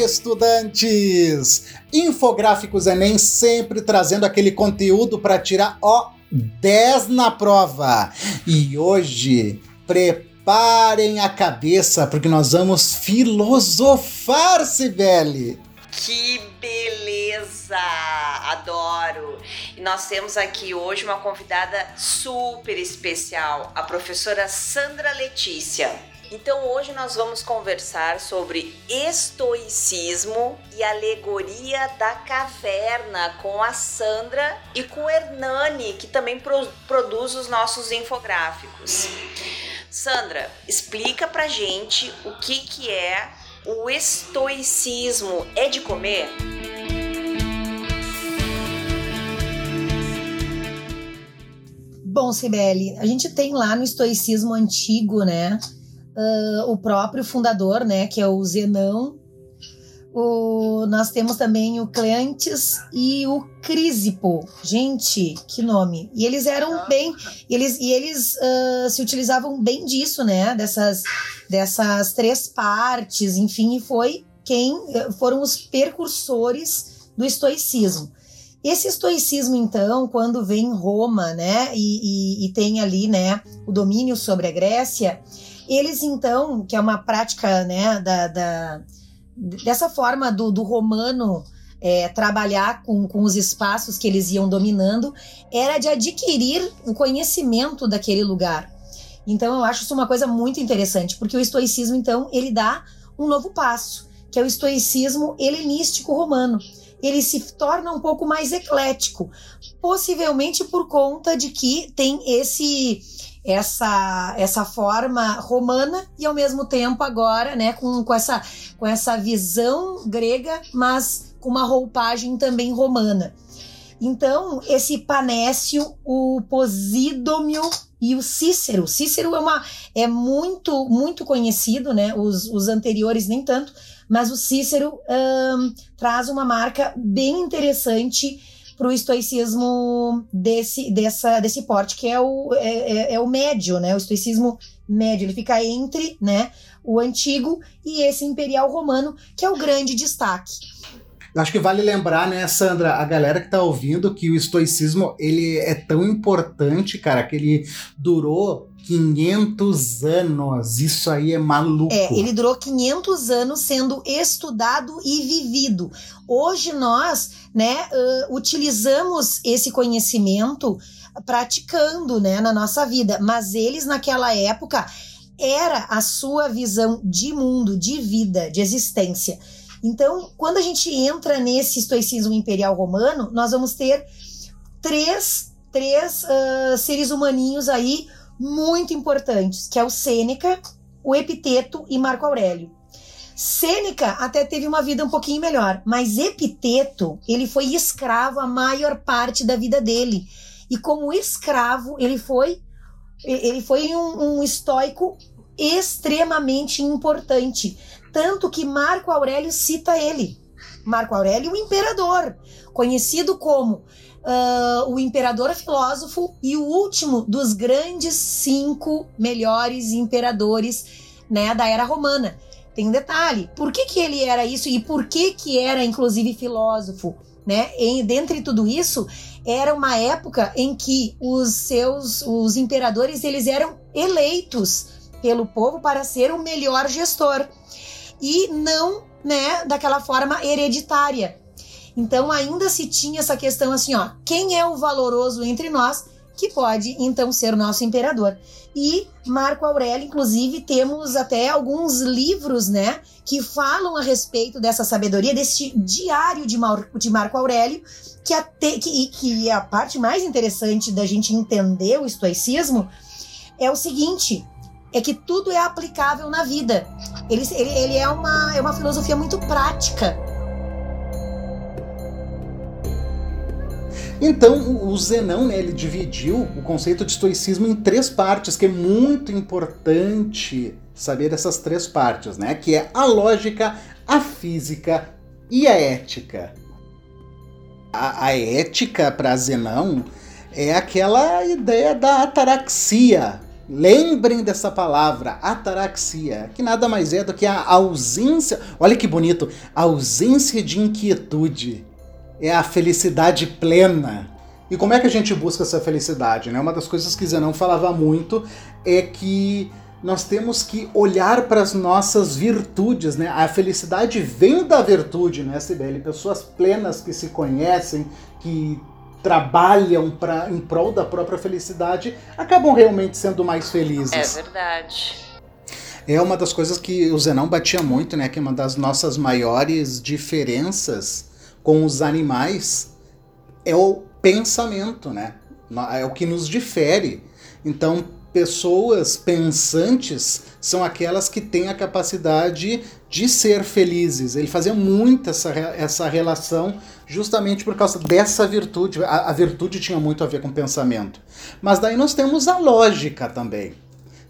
estudantes! Infográficos Enem sempre trazendo aquele conteúdo para tirar ó 10 na prova. E hoje, preparem a cabeça porque nós vamos filosofar, Sibeli. Que beleza! Adoro! E nós temos aqui hoje uma convidada super especial, a professora Sandra Letícia. Então hoje nós vamos conversar sobre estoicismo e alegoria da caverna com a Sandra e com o Hernani, que também pro produz os nossos infográficos. Sandra, explica pra gente o que, que é o estoicismo. É de comer? Bom, Sibeli, a gente tem lá no estoicismo antigo, né? Uh, o próprio fundador, né, que é o Zenão. O, nós temos também o Cleantes e o Crisipo. Gente, que nome! E eles eram bem, eles e eles uh, se utilizavam bem disso, né? Dessas, dessas três partes, enfim, e foi quem foram os percursores do estoicismo. Esse estoicismo, então, quando vem em Roma, né, e, e, e tem ali, né, o domínio sobre a Grécia, eles, então, que é uma prática né, da, da dessa forma do, do romano é, trabalhar com, com os espaços que eles iam dominando, era de adquirir o conhecimento daquele lugar. Então, eu acho isso uma coisa muito interessante, porque o estoicismo, então, ele dá um novo passo, que é o estoicismo helenístico romano. Ele se torna um pouco mais eclético, possivelmente por conta de que tem esse essa essa forma romana e ao mesmo tempo agora, né, com, com essa com essa visão grega, mas com uma roupagem também romana. Então, esse Panécio, o Posídomio e o Cícero. Cícero é, uma, é muito, muito conhecido, né? Os, os anteriores nem tanto, mas o Cícero um, traz uma marca bem interessante para o estoicismo desse, dessa, desse porte, que é o, é, é, é, o médio, né? O estoicismo médio. Ele fica entre né, o antigo e esse imperial romano, que é o grande destaque. Acho que vale lembrar, né, Sandra, a galera que tá ouvindo, que o estoicismo ele é tão importante, cara, que ele durou 500 anos. Isso aí é maluco. É, ele durou 500 anos sendo estudado e vivido. Hoje nós, né, uh, utilizamos esse conhecimento praticando, né, na nossa vida, mas eles naquela época era a sua visão de mundo, de vida, de existência. Então, quando a gente entra nesse estoicismo imperial romano, nós vamos ter três, três uh, seres humaninhos aí muito importantes, que é o Sêneca, o Epiteto e Marco Aurélio. Sêneca até teve uma vida um pouquinho melhor, mas Epiteto, ele foi escravo a maior parte da vida dele. E como escravo, ele foi ele foi um, um estoico extremamente importante, tanto que Marco Aurélio cita ele. Marco Aurélio, o imperador, conhecido como uh, o imperador filósofo e o último dos grandes cinco melhores imperadores né, da era romana. Tem um detalhe, por que, que ele era isso e por que, que era inclusive filósofo? Né? E, dentre tudo isso, era uma época em que os seus os imperadores eles eram eleitos pelo povo para ser o melhor gestor e não né, daquela forma hereditária. Então ainda se tinha essa questão assim, ó, quem é o valoroso entre nós que pode então ser nosso imperador? E Marco Aurélio, inclusive, temos até alguns livros, né, que falam a respeito dessa sabedoria, desse diário de, Mar de Marco Aurélio, que, até, que, que é a parte mais interessante da gente entender o estoicismo, é o seguinte: é que tudo é aplicável na vida. Ele, ele, ele é, uma, é uma filosofia muito prática. Então, o Zenão, né, ele dividiu o conceito de estoicismo em três partes, que é muito importante saber essas três partes, né? Que é a lógica, a física e a ética. A, a ética para Zenão é aquela ideia da ataraxia, Lembrem dessa palavra, ataraxia, que nada mais é do que a ausência, olha que bonito, ausência de inquietude. É a felicidade plena. E como é que a gente busca essa felicidade? Né? Uma das coisas que Zenão falava muito é que nós temos que olhar para as nossas virtudes, né? A felicidade vem da virtude, né, Sibeli? Pessoas plenas que se conhecem, que trabalham pra, em prol da própria felicidade acabam realmente sendo mais felizes. É verdade. É uma das coisas que o Zenão batia muito, né? Que é uma das nossas maiores diferenças com os animais é o pensamento, né? É o que nos difere. Então, pessoas pensantes são aquelas que têm a capacidade de ser felizes. Ele fazia muito essa, essa relação justamente por causa dessa virtude. A, a virtude tinha muito a ver com pensamento. Mas daí nós temos a lógica também.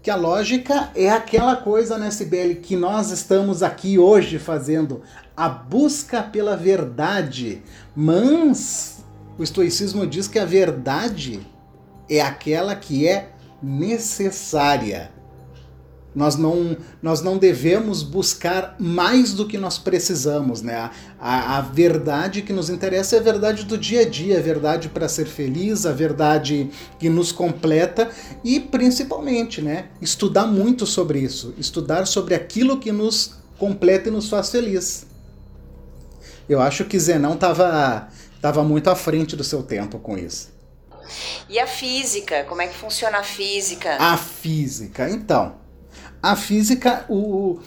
Que a lógica é aquela coisa, né, Sibeli, que nós estamos aqui hoje fazendo a busca pela verdade. Mas o estoicismo diz que a verdade é aquela que é necessária. Nós não, nós não devemos buscar mais do que nós precisamos, né? A, a verdade que nos interessa é a verdade do dia a dia, a verdade para ser feliz, a verdade que nos completa e principalmente, né? Estudar muito sobre isso, estudar sobre aquilo que nos completa e nos faz feliz. Eu acho que Zenão estava tava muito à frente do seu tempo com isso. E a física? Como é que funciona a física? A física, então. A física, o,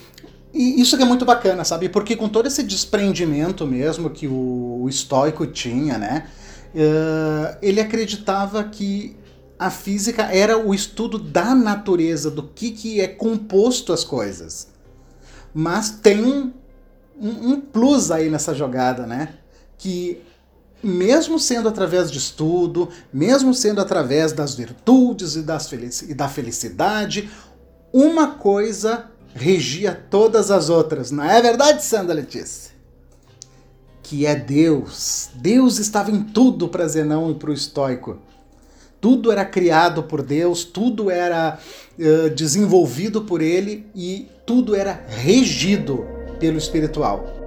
e isso que é muito bacana, sabe? Porque com todo esse desprendimento mesmo que o, estoico tinha, né? Uh, ele acreditava que a física era o estudo da natureza, do que, que é composto as coisas. Mas tem um, um, um plus aí nessa jogada, né? Que mesmo sendo através de estudo, mesmo sendo através das virtudes e, das felici e da felicidade, uma coisa regia todas as outras. Não é verdade, Sandra Letícia? Que é Deus. Deus estava em tudo para Zenão e para o estoico. Tudo era criado por Deus, tudo era uh, desenvolvido por Ele e tudo era regido pelo espiritual.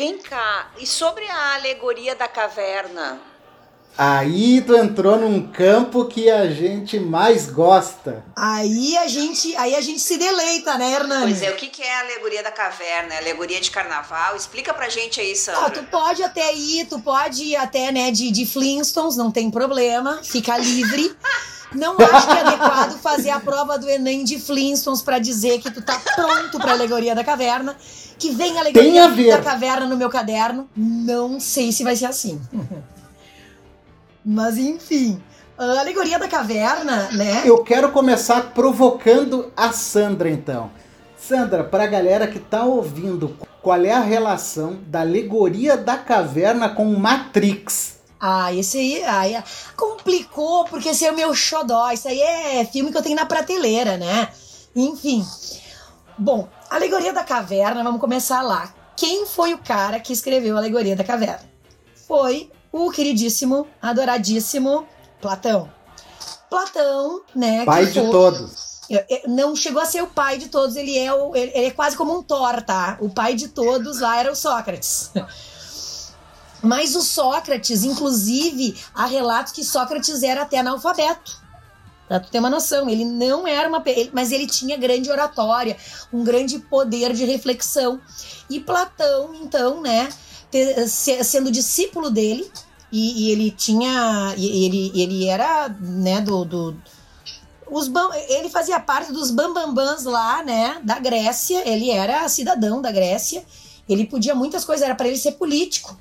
vem cá, e sobre a alegoria da caverna? Aí tu entrou num campo que a gente mais gosta. Aí a gente, aí a gente se deleita, né, Hernani? Pois é, o que, que é a alegoria da caverna? É alegoria de carnaval? Explica pra gente aí, Sandra. Ah, tu pode até ir, tu pode ir até, né, de, de Flintstones, não tem problema, fica livre. Não acho que é adequado fazer a prova do Enem de Flintstones para dizer que tu tá pronto pra alegoria da caverna que vem a alegria da caverna no meu caderno. Não sei se vai ser assim. Mas enfim, a alegoria da caverna, né? Eu quero começar provocando a Sandra então. Sandra, para a galera que tá ouvindo, qual é a relação da alegoria da caverna com Matrix? Ah, esse aí, aí complicou, porque esse é o meu xodó. Isso aí é filme que eu tenho na prateleira, né? Enfim. Bom, Alegoria da Caverna, vamos começar lá. Quem foi o cara que escreveu a Alegoria da Caverna? Foi o queridíssimo, adoradíssimo Platão. Platão, né? Pai de foi... todos. Não chegou a ser o pai de todos, ele é, o, ele é quase como um Thor, tá? O pai de todos lá era o Sócrates. Mas o Sócrates, inclusive, há relatos que Sócrates era até analfabeto. Pra tu ter uma noção, ele não era uma. Mas ele tinha grande oratória, um grande poder de reflexão. E Platão, então, né, sendo discípulo dele, e, e ele tinha. Ele, ele era, né, do. do os ele fazia parte dos bambambãs lá, né, da Grécia. Ele era cidadão da Grécia. Ele podia muitas coisas, era para ele ser político.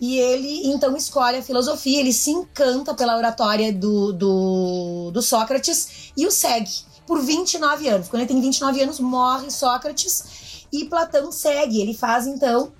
E ele então escolhe a filosofia, ele se encanta pela oratória do, do, do Sócrates e o segue por 29 anos. Quando ele tem 29 anos, morre Sócrates e Platão segue. Ele faz então,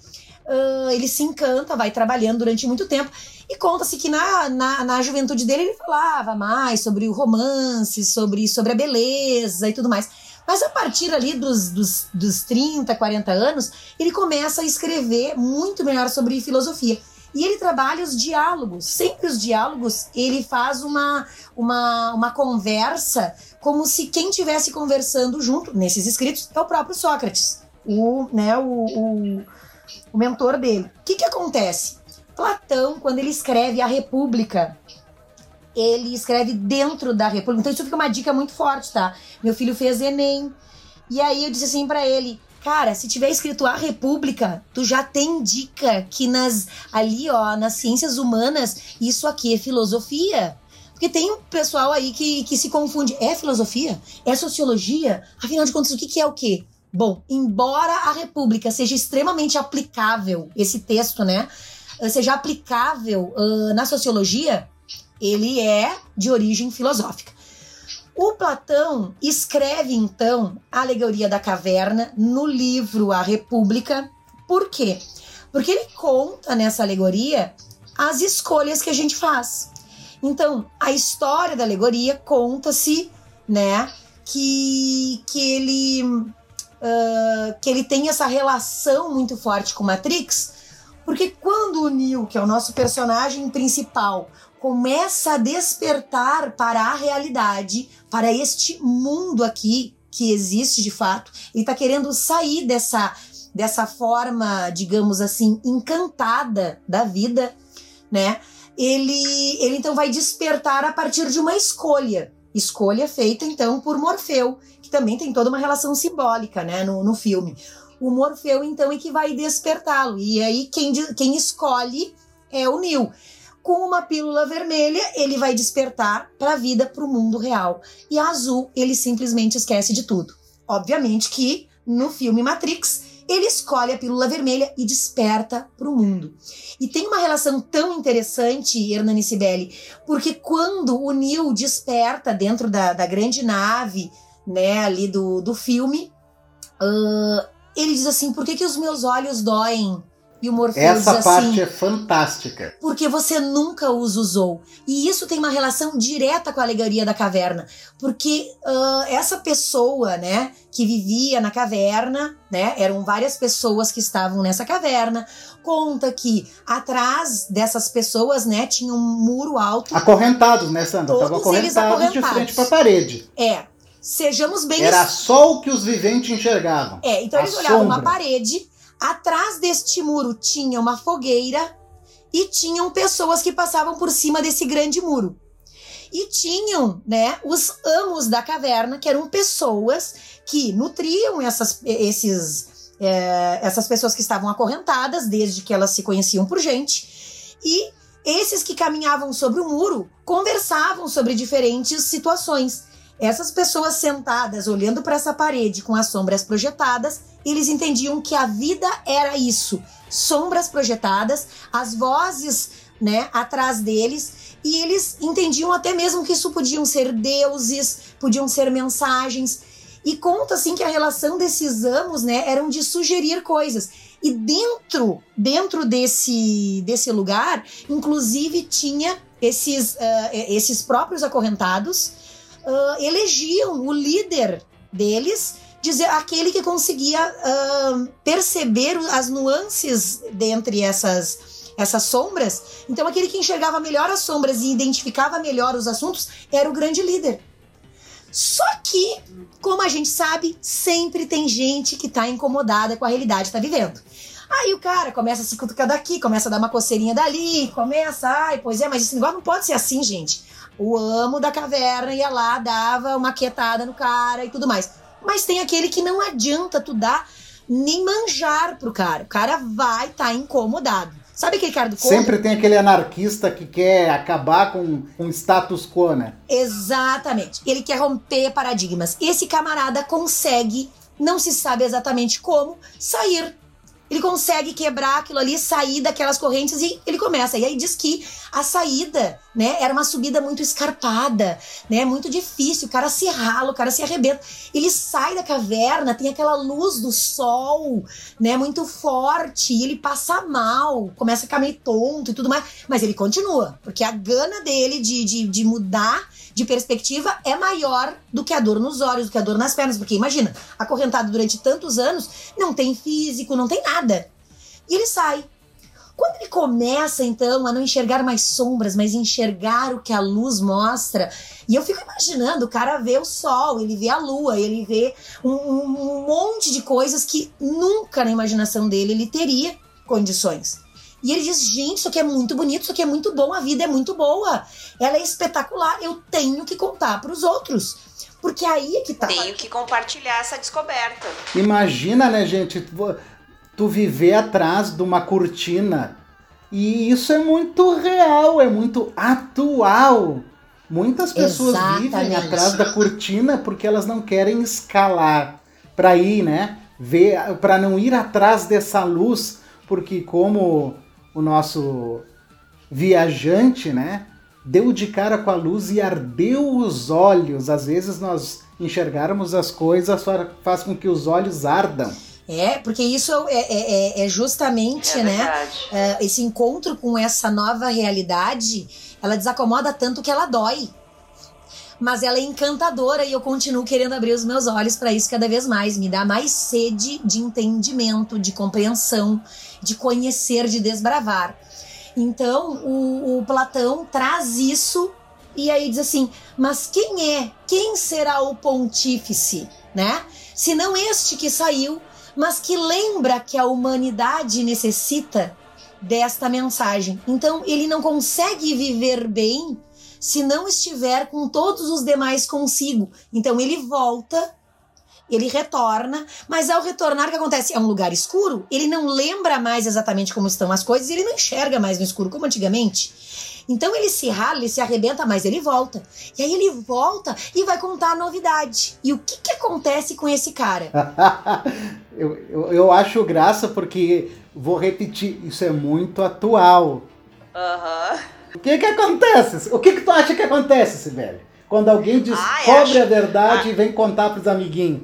uh, ele se encanta, vai trabalhando durante muito tempo. E conta-se que na, na, na, juventude dele ele falava mais sobre o romance, sobre, sobre a beleza e tudo mais. Mas a partir ali dos, dos, dos 30, 40 anos, ele começa a escrever muito melhor sobre filosofia. E ele trabalha os diálogos, sempre os diálogos, ele faz uma, uma, uma conversa como se quem estivesse conversando junto, nesses escritos, é o próprio Sócrates, o, né, o, o, o mentor dele. O que, que acontece? Platão, quando ele escreve a República, ele escreve dentro da República. Então isso fica uma dica muito forte, tá? Meu filho fez Enem. E aí eu disse assim para ele: Cara, se tiver escrito a República, tu já tem dica que nas ali, ó, nas ciências humanas, isso aqui é filosofia. Porque tem um pessoal aí que, que se confunde. É filosofia? É sociologia? Afinal de contas, o que, que é o quê? Bom, embora a República seja extremamente aplicável, esse texto, né? Seja aplicável uh, na sociologia, ele é de origem filosófica. O Platão escreve então a alegoria da caverna no livro A República. Por quê? Porque ele conta nessa alegoria as escolhas que a gente faz. Então, a história da alegoria conta-se, né, que, que ele uh, que ele tem essa relação muito forte com Matrix, porque quando o Neo, que é o nosso personagem principal, começa a despertar para a realidade, para este mundo aqui que existe de fato, ele está querendo sair dessa dessa forma, digamos assim, encantada da vida, né? Ele, ele então vai despertar a partir de uma escolha. Escolha feita então por Morfeu, que também tem toda uma relação simbólica né, no, no filme. O Morfeu, então, é que vai despertá-lo. E aí, quem, quem escolhe é o Neo com uma pílula vermelha, ele vai despertar para a vida, para o mundo real. E a azul, ele simplesmente esquece de tudo. Obviamente que no filme Matrix, ele escolhe a pílula vermelha e desperta para o mundo. E tem uma relação tão interessante, Hernani Sibeli, porque quando o Neil desperta dentro da, da grande nave, né, ali do, do filme, uh, ele diz assim: por que, que os meus olhos doem? E o Morfeu Essa diz parte assim, é fantástica. Porque você nunca os usou. E isso tem uma relação direta com a alegoria da caverna. Porque uh, essa pessoa, né, que vivia na caverna, né, eram várias pessoas que estavam nessa caverna. Conta que atrás dessas pessoas, né, tinha um muro alto. Acorrentados, né, Sandra? Estavam eles acorrentados de acorrentados. frente para a parede. É, sejamos bem Era só o que os viventes enxergavam. É, então eles olhavam uma sombra. parede, atrás deste muro tinha uma fogueira e tinham pessoas que passavam por cima desse grande muro. E tinham, né, os amos da caverna, que eram pessoas que nutriam essas, esses, é, essas pessoas que estavam acorrentadas, desde que elas se conheciam por gente. E esses que caminhavam sobre o muro conversavam sobre diferentes situações. Essas pessoas sentadas olhando para essa parede com as sombras projetadas, eles entendiam que a vida era isso: sombras projetadas, as vozes, né, atrás deles, e eles entendiam até mesmo que isso podiam ser deuses, podiam ser mensagens. E conta assim que a relação desses amos, né, eram de sugerir coisas. E dentro, dentro desse desse lugar, inclusive tinha esses uh, esses próprios acorrentados uh, elegiam o líder deles, dizer aquele que conseguia uh, perceber as nuances dentre essas essas sombras. Então aquele que enxergava melhor as sombras e identificava melhor os assuntos era o grande líder. Só que, como a gente sabe, sempre tem gente que tá incomodada com a realidade que tá vivendo. Aí o cara começa a se cutucar daqui, começa a dar uma coceirinha dali, começa, ai, pois é, mas esse negócio não pode ser assim, gente. O amo da caverna ia lá, dava uma quietada no cara e tudo mais. Mas tem aquele que não adianta tu dar nem manjar pro cara. O cara vai estar tá incomodado. Sabe aquele cara do contra? Sempre tem aquele anarquista que quer acabar com o status quo, né? Exatamente. Ele quer romper paradigmas. Esse camarada consegue, não se sabe exatamente como, sair. Ele consegue quebrar aquilo ali, sair daquelas correntes e ele começa. E aí diz que a saída, né, era uma subida muito escarpada, né, muito difícil. O cara se rala, o cara se arrebenta. Ele sai da caverna, tem aquela luz do sol, né, muito forte, ele passa mal, começa a ficar meio tonto e tudo mais. Mas ele continua, porque a gana dele de, de, de mudar de perspectiva é maior do que a dor nos olhos, do que a dor nas pernas. Porque imagina, acorrentado durante tantos anos, não tem físico, não tem nada. E ele sai. Quando ele começa, então, a não enxergar mais sombras, mas enxergar o que a luz mostra, e eu fico imaginando, o cara vê o sol, ele vê a lua, ele vê um, um monte de coisas que nunca na imaginação dele ele teria condições. E ele diz: gente, isso aqui é muito bonito, isso aqui é muito bom, a vida é muito boa, ela é espetacular, eu tenho que contar para os outros. Porque aí é que tá. Tenho que compartilhar essa descoberta. Imagina, né, gente, tu viver atrás de uma cortina. E isso é muito real, é muito atual. Muitas pessoas Exatamente. vivem atrás da cortina porque elas não querem escalar para ir, né? Ver, para não ir atrás dessa luz, porque como o nosso viajante, né, deu de cara com a luz e ardeu os olhos. Às vezes nós enxergarmos as coisas faz com que os olhos ardam. É, porque isso é, é, é, é justamente, é né? É, esse encontro com essa nova realidade, ela desacomoda tanto que ela dói. Mas ela é encantadora e eu continuo querendo abrir os meus olhos para isso cada vez mais. Me dá mais sede de entendimento, de compreensão, de conhecer, de desbravar. Então, o, o Platão traz isso e aí diz assim: mas quem é? Quem será o pontífice, né? Se não este que saiu mas que lembra que a humanidade necessita desta mensagem. Então, ele não consegue viver bem se não estiver com todos os demais consigo. Então, ele volta, ele retorna, mas ao retornar, o que acontece? É um lugar escuro, ele não lembra mais exatamente como estão as coisas, ele não enxerga mais no escuro como antigamente. Então ele se rala, ele se arrebenta, mas ele volta. E aí ele volta e vai contar a novidade. E o que, que acontece com esse cara? eu, eu, eu, acho graça porque, vou repetir, isso é muito atual. Aham. Uhum. O que que acontece? O que que tu acha que acontece, Sibeli? Quando alguém descobre a verdade ah. e vem contar pros amiguinhos.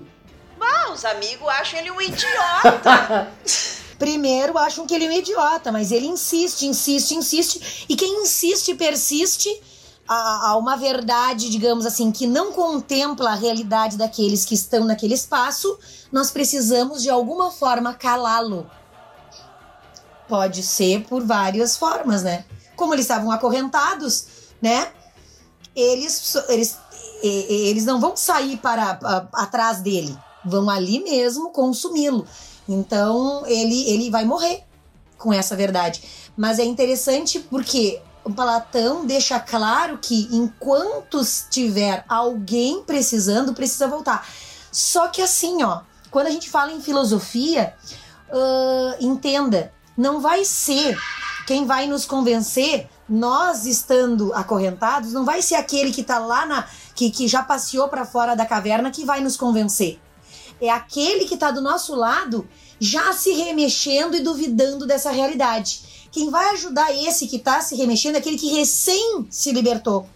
Ah, os amigos acham ele um idiota. Primeiro, acham que ele é um idiota, mas ele insiste, insiste, insiste. E quem insiste persiste a, a, uma verdade, digamos assim, que não contempla a realidade daqueles que estão naquele espaço, nós precisamos de alguma forma calá-lo. Pode ser por várias formas, né? Como eles estavam acorrentados, né? Eles, eles, eles não vão sair para, para atrás dele, vão ali mesmo consumi-lo. Então ele, ele vai morrer com essa verdade. Mas é interessante porque o Platão deixa claro que enquanto tiver alguém precisando, precisa voltar. Só que assim, ó, quando a gente fala em filosofia, uh, entenda, não vai ser quem vai nos convencer, nós estando acorrentados, não vai ser aquele que tá lá na. que, que já passeou para fora da caverna que vai nos convencer é aquele que está do nosso lado já se remexendo e duvidando dessa realidade. Quem vai ajudar esse que está se remexendo é aquele que recém se libertou.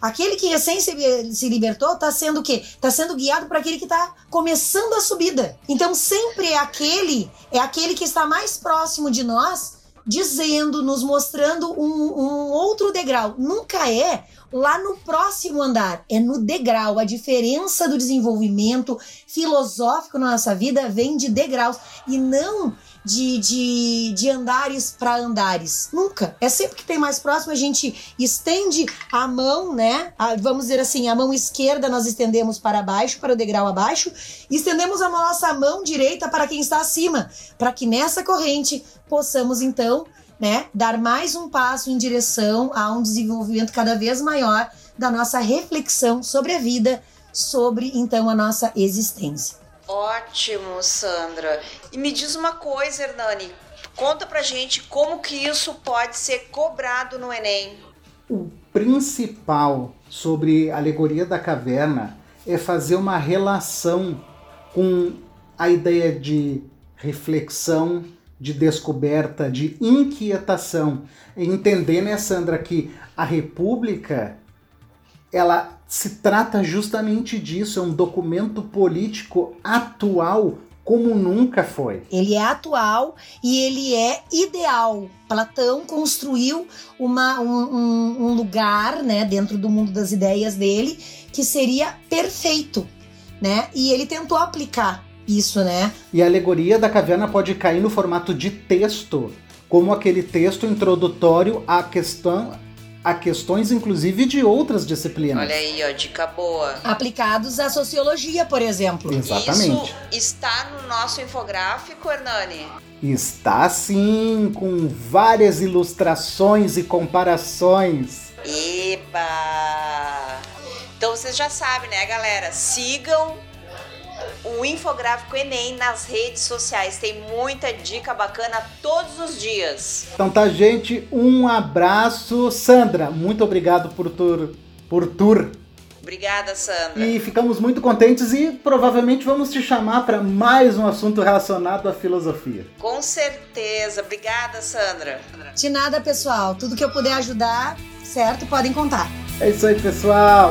Aquele que recém se, libertou está sendo o quê? Está sendo guiado por aquele que está começando a subida. Então sempre é aquele, é aquele que está mais próximo de nós, dizendo, nos mostrando um, um outro degrau. Nunca é lá no próximo andar, é no degrau. A diferença do desenvolvimento filosófico na nossa vida vem de degraus e não de, de, de andares para andares. Nunca. É sempre que tem mais próximo, a gente estende a mão, né? A, vamos dizer assim, a mão esquerda nós estendemos para baixo, para o degrau abaixo, e estendemos a nossa mão direita para quem está acima, para que nessa corrente possamos então né, dar mais um passo em direção a um desenvolvimento cada vez maior da nossa reflexão sobre a vida, sobre então a nossa existência. Ótimo, Sandra. E me diz uma coisa, Hernani, conta pra gente como que isso pode ser cobrado no Enem. O principal sobre a alegoria da caverna é fazer uma relação com a ideia de reflexão, de descoberta, de inquietação. Entender, né, Sandra, que a República ela se trata justamente disso, é um documento político atual como nunca foi. Ele é atual e ele é ideal. Platão construiu uma, um, um, lugar, né, dentro do mundo das ideias dele, que seria perfeito, né? E ele tentou aplicar isso, né? E a alegoria da caverna pode cair no formato de texto, como aquele texto introdutório à questão a questões, inclusive, de outras disciplinas. Olha aí, ó, dica boa. Aplicados à sociologia, por exemplo. Exatamente. Isso está no nosso infográfico, Hernani? Está sim, com várias ilustrações e comparações. Eba! Então vocês já sabem, né, galera? Sigam o Infográfico Enem nas redes sociais. Tem muita dica bacana todos os dias. Então tá, gente. Um abraço. Sandra, muito obrigado por tur. Por tur. Obrigada, Sandra. E ficamos muito contentes e provavelmente vamos te chamar para mais um assunto relacionado à filosofia. Com certeza. Obrigada, Sandra. De nada, pessoal. Tudo que eu puder ajudar, certo? Podem contar. É isso aí, pessoal.